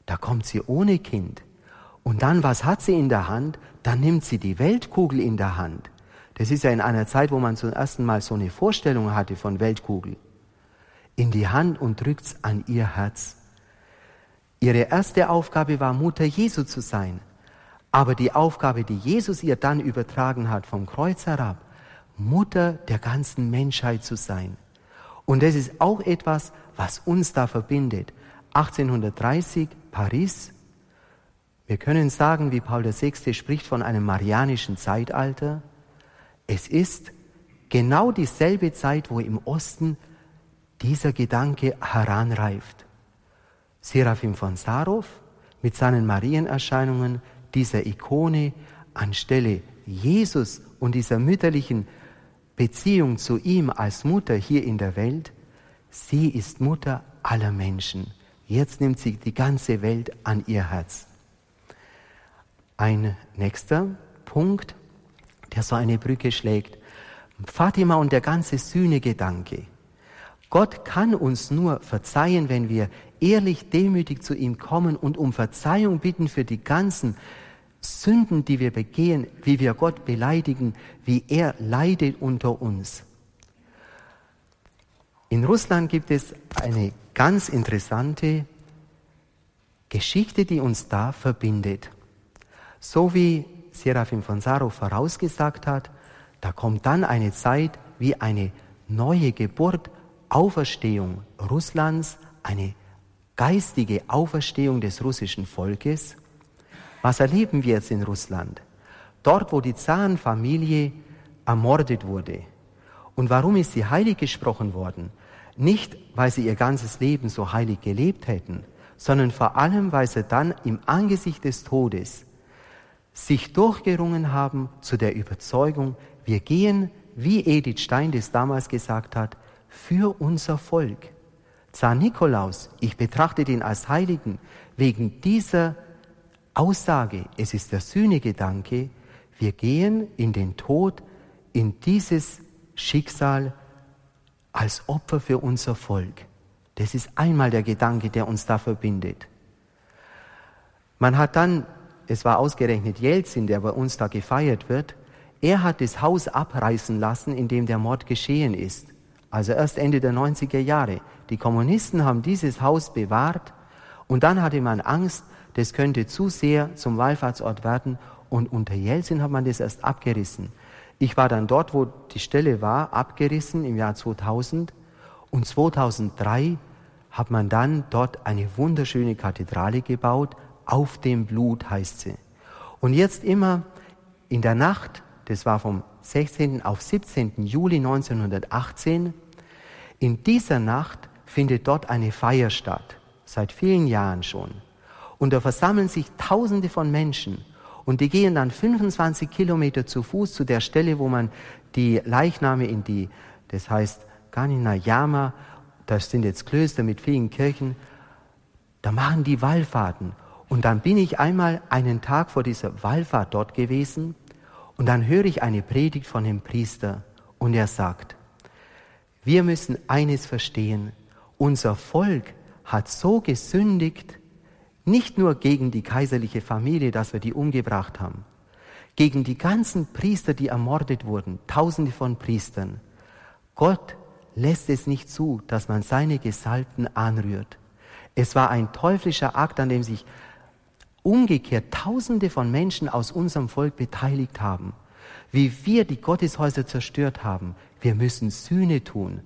Speaker 2: da kommt sie ohne Kind. Und dann, was hat sie in der Hand? Dann nimmt sie die Weltkugel in der Hand. Das ist ja in einer Zeit, wo man zum ersten Mal so eine Vorstellung hatte von Weltkugel. In die Hand und drückt's an ihr Herz. Ihre erste Aufgabe war, Mutter Jesu zu sein. Aber die Aufgabe, die Jesus ihr dann übertragen hat vom Kreuz herab, Mutter der ganzen Menschheit zu sein. Und das ist auch etwas, was uns da verbindet. 1830 Paris. Wir können sagen, wie Paul VI. spricht von einem marianischen Zeitalter. Es ist genau dieselbe Zeit, wo im Osten dieser Gedanke heranreift. Seraphim von Sarov mit seinen Marienerscheinungen, dieser Ikone anstelle Jesus und dieser mütterlichen Beziehung zu ihm als Mutter hier in der Welt, sie ist Mutter aller Menschen. Jetzt nimmt sie die ganze Welt an ihr Herz. Ein nächster Punkt, der so eine Brücke schlägt. Fatima und der ganze Sühnegedanke. Gott kann uns nur verzeihen, wenn wir ehrlich demütig zu ihm kommen und um Verzeihung bitten für die ganzen Sünden, die wir begehen, wie wir Gott beleidigen, wie er leidet unter uns. In Russland gibt es eine ganz interessante Geschichte, die uns da verbindet. So wie Serafim von Sarov vorausgesagt hat, da kommt dann eine Zeit wie eine neue Geburt, Auferstehung Russlands, eine geistige Auferstehung des russischen Volkes. Was erleben wir jetzt in Russland? Dort, wo die Zarenfamilie ermordet wurde. Und warum ist sie heilig gesprochen worden? Nicht, weil sie ihr ganzes Leben so heilig gelebt hätten, sondern vor allem, weil sie dann im Angesicht des Todes sich durchgerungen haben zu der Überzeugung, wir gehen, wie Edith Stein das damals gesagt hat, für unser Volk. Zar Nikolaus, ich betrachte den als Heiligen, wegen dieser Aussage, es ist der Sühnegedanke, wir gehen in den Tod, in dieses Schicksal als Opfer für unser Volk. Das ist einmal der Gedanke, der uns da verbindet. Man hat dann, es war ausgerechnet Jelzin, der bei uns da gefeiert wird, er hat das Haus abreißen lassen, in dem der Mord geschehen ist. Also erst Ende der 90er Jahre. Die Kommunisten haben dieses Haus bewahrt und dann hatte man Angst, das könnte zu sehr zum Wallfahrtsort werden und unter Jelzin hat man das erst abgerissen. Ich war dann dort, wo die Stelle war, abgerissen im Jahr 2000. Und 2003 hat man dann dort eine wunderschöne Kathedrale gebaut. Auf dem Blut heißt sie. Und jetzt immer in der Nacht, das war vom 16. auf 17. Juli 1918, in dieser Nacht findet dort eine Feier statt, seit vielen Jahren schon. Und da versammeln sich Tausende von Menschen. Und die gehen dann 25 Kilometer zu Fuß zu der Stelle, wo man die Leichname in die, das heißt Ganinayama, das sind jetzt Klöster mit vielen Kirchen, da machen die Wallfahrten. Und dann bin ich einmal einen Tag vor dieser Wallfahrt dort gewesen. Und dann höre ich eine Predigt von dem Priester. Und er sagt, wir müssen eines verstehen, unser Volk hat so gesündigt, nicht nur gegen die kaiserliche Familie, dass wir die umgebracht haben, gegen die ganzen Priester, die ermordet wurden, tausende von Priestern. Gott lässt es nicht zu, dass man seine Gesalbten anrührt. Es war ein teuflischer Akt, an dem sich umgekehrt tausende von Menschen aus unserem Volk beteiligt haben. Wie wir die Gotteshäuser zerstört haben. Wir müssen Sühne tun.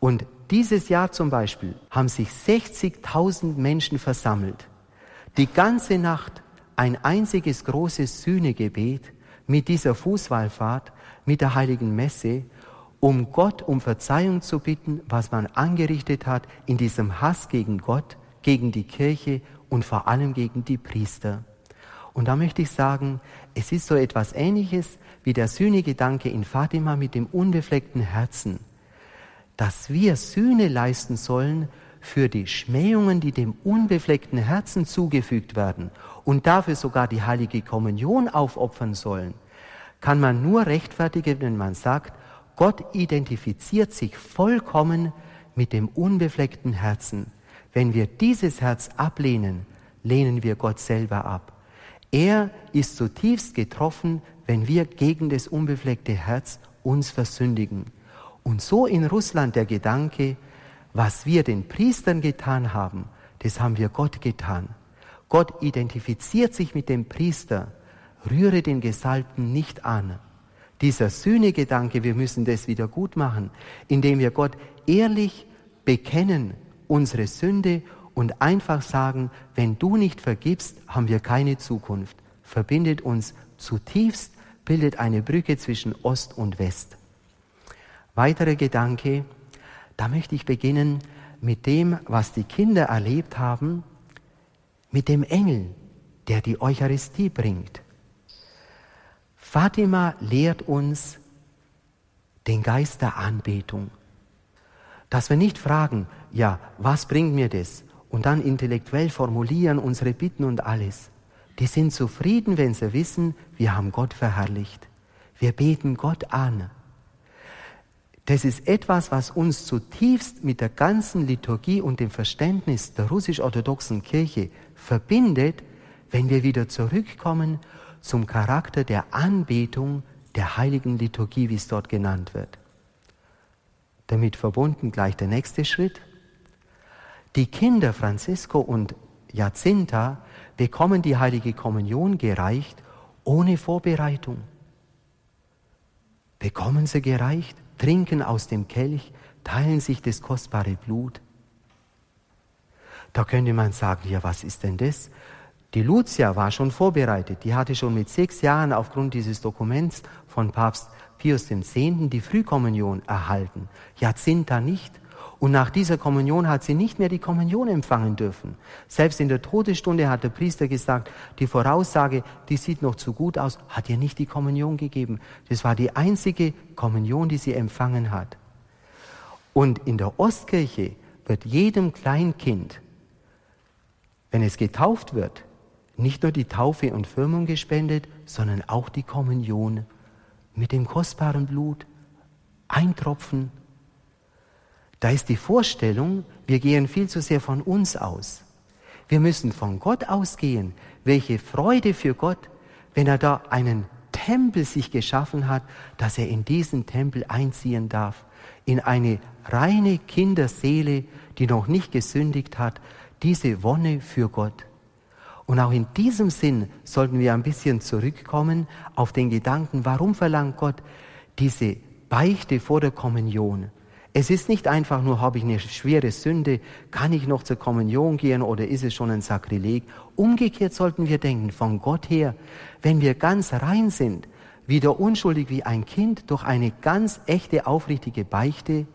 Speaker 2: Und dieses Jahr zum Beispiel haben sich 60.000 Menschen versammelt die ganze Nacht ein einziges großes Sühnegebet mit dieser Fußwallfahrt, mit der heiligen Messe, um Gott um Verzeihung zu bitten, was man angerichtet hat in diesem Hass gegen Gott, gegen die Kirche und vor allem gegen die Priester. Und da möchte ich sagen, es ist so etwas Ähnliches wie der Sühnegedanke in Fatima mit dem unbefleckten Herzen, dass wir Sühne leisten sollen für die Schmähungen, die dem unbefleckten Herzen zugefügt werden und dafür sogar die heilige Kommunion aufopfern sollen, kann man nur rechtfertigen, wenn man sagt, Gott identifiziert sich vollkommen mit dem unbefleckten Herzen. Wenn wir dieses Herz ablehnen, lehnen wir Gott selber ab. Er ist zutiefst getroffen, wenn wir gegen das unbefleckte Herz uns versündigen. Und so in Russland der Gedanke, was wir den Priestern getan haben, das haben wir Gott getan. Gott identifiziert sich mit dem Priester. Rühre den Gesalbten nicht an. Dieser Sühnegedanke, wir müssen das wieder gut machen, indem wir Gott ehrlich bekennen, unsere Sünde und einfach sagen, wenn du nicht vergibst, haben wir keine Zukunft. Verbindet uns zutiefst, bildet eine Brücke zwischen Ost und West. Weiterer Gedanke, da möchte ich beginnen mit dem, was die Kinder erlebt haben, mit dem Engel, der die Eucharistie bringt. Fatima lehrt uns den Geist der Anbetung. Dass wir nicht fragen, ja, was bringt mir das? Und dann intellektuell formulieren unsere Bitten und alles. Die sind zufrieden, wenn sie wissen, wir haben Gott verherrlicht. Wir beten Gott an. Das ist etwas, was uns zutiefst mit der ganzen Liturgie und dem Verständnis der russisch-orthodoxen Kirche verbindet, wenn wir wieder zurückkommen zum Charakter der Anbetung der heiligen Liturgie, wie es dort genannt wird. Damit verbunden gleich der nächste Schritt. Die Kinder Francisco und Jacinta bekommen die heilige Kommunion gereicht ohne Vorbereitung. Bekommen sie gereicht, trinken aus dem Kelch, teilen sich das kostbare Blut. Da könnte man sagen, ja, was ist denn das? Die Lucia war schon vorbereitet. Die hatte schon mit sechs Jahren aufgrund dieses Dokuments von Papst Pius X. die Frühkommunion erhalten. Jacinta nicht. Und nach dieser Kommunion hat sie nicht mehr die Kommunion empfangen dürfen. Selbst in der Todesstunde hat der Priester gesagt, die Voraussage, die sieht noch zu gut aus, hat ihr nicht die Kommunion gegeben. Das war die einzige Kommunion, die sie empfangen hat. Und in der Ostkirche wird jedem Kleinkind, wenn es getauft wird, nicht nur die Taufe und Firmung gespendet, sondern auch die Kommunion mit dem kostbaren Blut. Ein Tropfen da ist die Vorstellung, wir gehen viel zu sehr von uns aus. Wir müssen von Gott ausgehen. Welche Freude für Gott, wenn er da einen Tempel sich geschaffen hat, dass er in diesen Tempel einziehen darf. In eine reine Kinderseele, die noch nicht gesündigt hat. Diese Wonne für Gott. Und auch in diesem Sinn sollten wir ein bisschen zurückkommen auf den Gedanken, warum verlangt Gott diese Beichte vor der Kommunion? Es ist nicht einfach nur, habe ich eine schwere Sünde, kann ich noch zur Kommunion gehen oder ist es schon ein Sakrileg? Umgekehrt sollten wir denken, von Gott her, wenn wir ganz rein sind, wieder unschuldig wie ein Kind durch eine ganz echte, aufrichtige Beichte,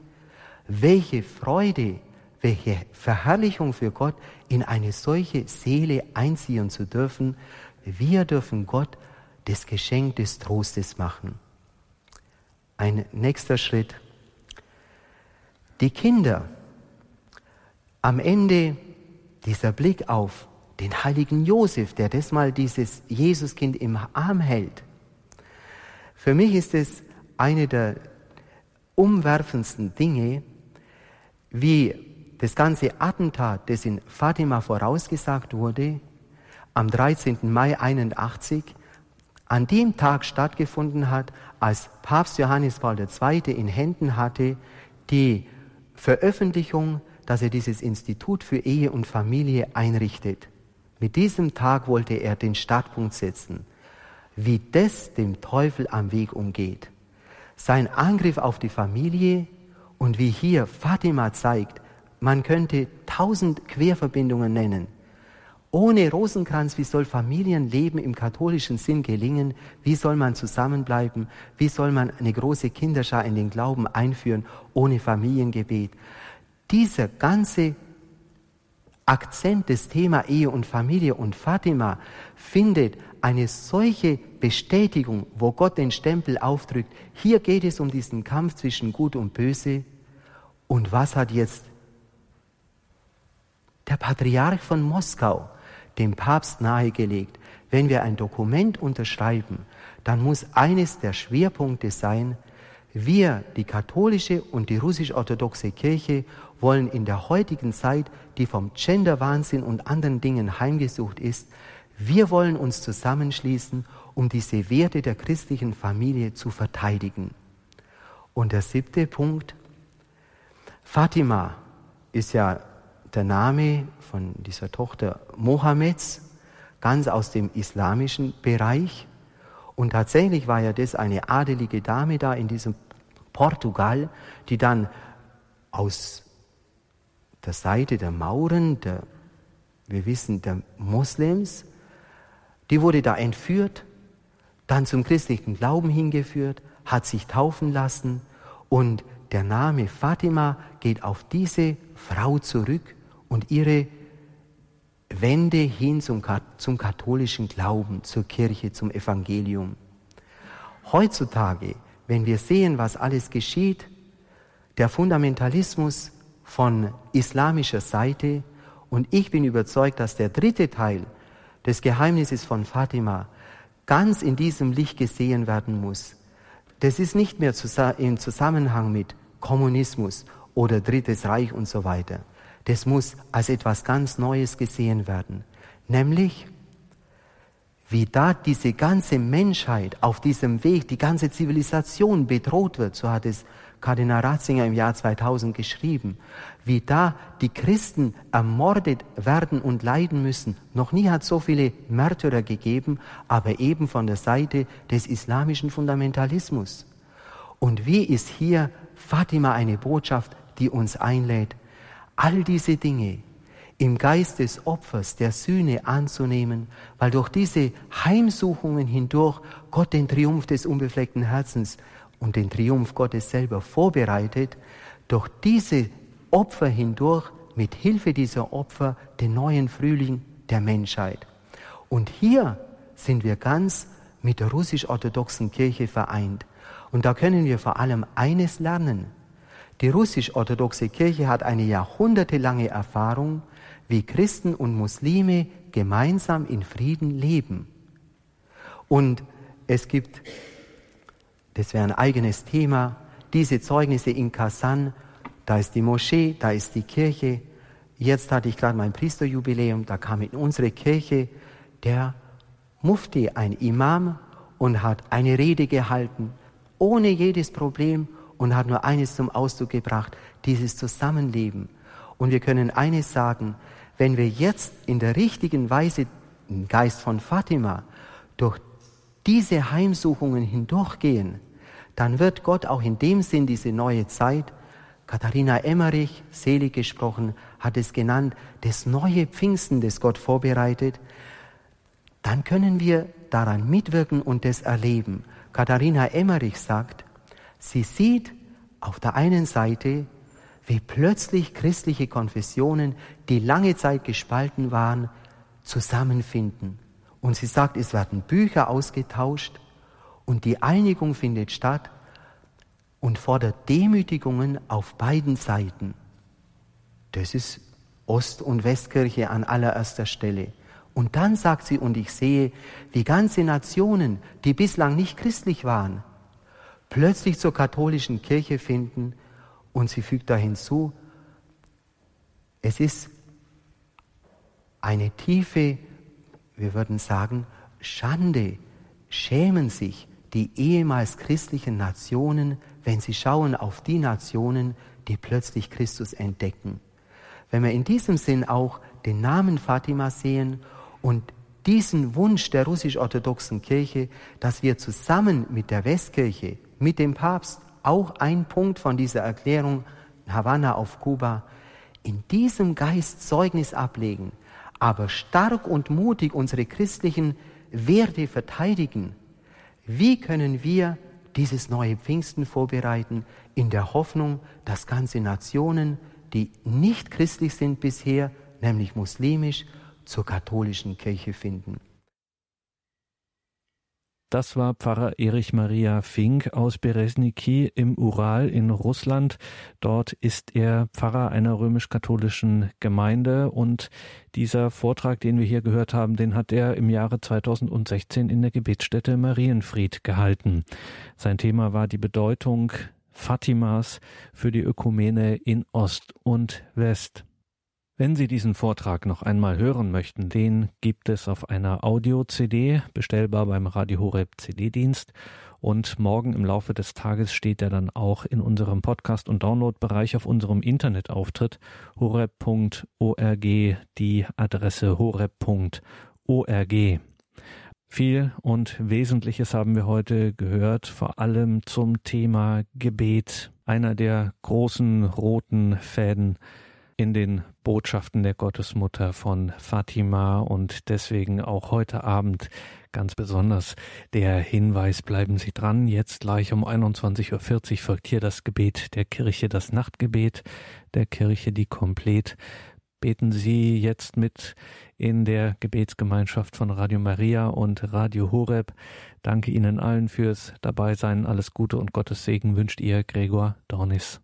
Speaker 2: welche Freude, welche Verherrlichung für Gott, in eine solche Seele einziehen zu dürfen. Wir dürfen Gott das Geschenk des Trostes machen. Ein nächster Schritt die Kinder, am Ende dieser Blick auf den heiligen Josef, der das mal dieses Jesuskind im Arm hält. Für mich ist es eine der umwerfendsten Dinge, wie das ganze Attentat, das in Fatima vorausgesagt wurde, am 13. Mai 81, an dem Tag stattgefunden hat, als Papst Johannes Paul II. in Händen hatte, die Veröffentlichung, dass er dieses Institut für Ehe und Familie einrichtet. Mit diesem Tag wollte er den Startpunkt setzen, wie das dem Teufel am Weg umgeht. Sein Angriff auf die Familie und wie hier Fatima zeigt, man könnte tausend Querverbindungen nennen. Ohne Rosenkranz, wie soll Familienleben im katholischen Sinn gelingen? Wie soll man zusammenbleiben? Wie soll man eine große Kinderschar in den Glauben einführen ohne Familiengebet? Dieser ganze Akzent des Thema Ehe und Familie und Fatima findet eine solche Bestätigung, wo Gott den Stempel aufdrückt. Hier geht es um diesen Kampf zwischen Gut und Böse. Und was hat jetzt der Patriarch von Moskau dem Papst nahegelegt, wenn wir ein Dokument unterschreiben, dann muss eines der Schwerpunkte sein, wir, die katholische und die russisch-orthodoxe Kirche, wollen in der heutigen Zeit, die vom Genderwahnsinn und anderen Dingen heimgesucht ist, wir wollen uns zusammenschließen, um diese Werte der christlichen Familie zu verteidigen. Und der siebte Punkt, Fatima ist ja der Name von dieser Tochter Mohammeds, ganz aus dem islamischen Bereich. Und tatsächlich war ja das eine adelige Dame da in diesem Portugal, die dann aus der Seite der Mauren, der, wir wissen, der Moslems, die wurde da entführt, dann zum christlichen Glauben hingeführt, hat sich taufen lassen und der Name Fatima geht auf diese Frau zurück und ihre Wende hin zum, zum katholischen Glauben, zur Kirche, zum Evangelium. Heutzutage, wenn wir sehen, was alles geschieht, der Fundamentalismus von islamischer Seite, und ich bin überzeugt, dass der dritte Teil des Geheimnisses von Fatima ganz in diesem Licht gesehen werden muss. Das ist nicht mehr im Zusammenhang mit Kommunismus oder Drittes Reich und so weiter. Das muss als etwas ganz Neues gesehen werden. Nämlich, wie da diese ganze Menschheit auf diesem Weg, die ganze Zivilisation bedroht wird, so hat es Kardinal Ratzinger im Jahr 2000 geschrieben, wie da die Christen ermordet werden und leiden müssen. Noch nie hat so viele Märtyrer gegeben, aber eben von der Seite des islamischen Fundamentalismus. Und wie ist hier Fatima eine Botschaft, die uns einlädt, all diese Dinge im Geist des Opfers, der Sühne anzunehmen, weil durch diese Heimsuchungen hindurch Gott den Triumph des unbefleckten Herzens und den Triumph Gottes selber vorbereitet, durch diese Opfer hindurch, mit Hilfe dieser Opfer, den neuen Frühling der Menschheit. Und hier sind wir ganz mit der russisch-orthodoxen Kirche vereint. Und da können wir vor allem eines lernen. Die russisch-orthodoxe Kirche hat eine jahrhundertelange Erfahrung, wie Christen und Muslime gemeinsam in Frieden leben. Und es gibt das wäre ein eigenes Thema. Diese Zeugnisse in Kasan, da ist die Moschee, da ist die Kirche. Jetzt hatte ich gerade mein Priesterjubiläum, da kam in unsere Kirche der Mufti, ein Imam, und hat eine Rede gehalten, ohne jedes Problem und hat nur eines zum Ausdruck gebracht, dieses Zusammenleben. Und wir können eines sagen, wenn wir jetzt in der richtigen Weise im Geist von Fatima durch diese Heimsuchungen hindurchgehen, dann wird Gott auch in dem Sinn diese neue Zeit, Katharina Emmerich, selig gesprochen, hat es genannt, das neue Pfingsten, das Gott vorbereitet, dann können wir daran mitwirken und das erleben. Katharina Emmerich sagt, sie sieht auf der einen Seite, wie plötzlich christliche Konfessionen, die lange Zeit gespalten waren, zusammenfinden. Und sie sagt, es werden Bücher ausgetauscht und die Einigung findet statt und fordert Demütigungen auf beiden Seiten. Das ist Ost- und Westkirche an allererster Stelle. Und dann sagt sie, und ich sehe, wie ganze Nationen, die bislang nicht christlich waren, plötzlich zur katholischen Kirche finden. Und sie fügt da hinzu, es ist eine tiefe wir würden sagen, Schande, schämen sich die ehemals christlichen Nationen, wenn sie schauen auf die Nationen, die plötzlich Christus entdecken. Wenn wir in diesem Sinn auch den Namen Fatima sehen und diesen Wunsch der russisch-orthodoxen Kirche, dass wir zusammen mit der Westkirche, mit dem Papst, auch ein Punkt von dieser Erklärung Havanna auf Kuba, in diesem Geist Zeugnis ablegen, aber stark und mutig unsere christlichen Werte verteidigen, wie können wir dieses neue Pfingsten vorbereiten in der Hoffnung, dass ganze Nationen, die nicht christlich sind bisher, nämlich muslimisch, zur katholischen Kirche finden?
Speaker 1: Das war Pfarrer Erich Maria Fink aus Beresniki im Ural in Russland. Dort ist er Pfarrer einer römisch-katholischen Gemeinde und dieser Vortrag, den wir hier gehört haben, den hat er im Jahre 2016 in der Gebetsstätte Marienfried gehalten. Sein Thema war die Bedeutung Fatimas für die Ökumene in Ost und West. Wenn Sie diesen Vortrag noch einmal hören möchten, den gibt es auf einer Audio-CD, bestellbar beim Radio Horeb CD-Dienst. Und morgen im Laufe des Tages steht er dann auch in unserem Podcast- und Download-Bereich auf unserem Internetauftritt horeb.org, die Adresse horeb.org. Viel und Wesentliches haben wir heute gehört, vor allem zum Thema Gebet, einer der großen roten Fäden in den Botschaften der Gottesmutter von Fatima und deswegen auch heute Abend ganz besonders der Hinweis, bleiben Sie dran. Jetzt gleich um 21.40 Uhr folgt hier das Gebet der Kirche, das Nachtgebet der Kirche, die komplett. Beten Sie jetzt mit in der Gebetsgemeinschaft von Radio Maria und Radio Horeb. Danke Ihnen allen fürs Dabeisein. Alles Gute und Gottes Segen wünscht Ihr Gregor Dornis.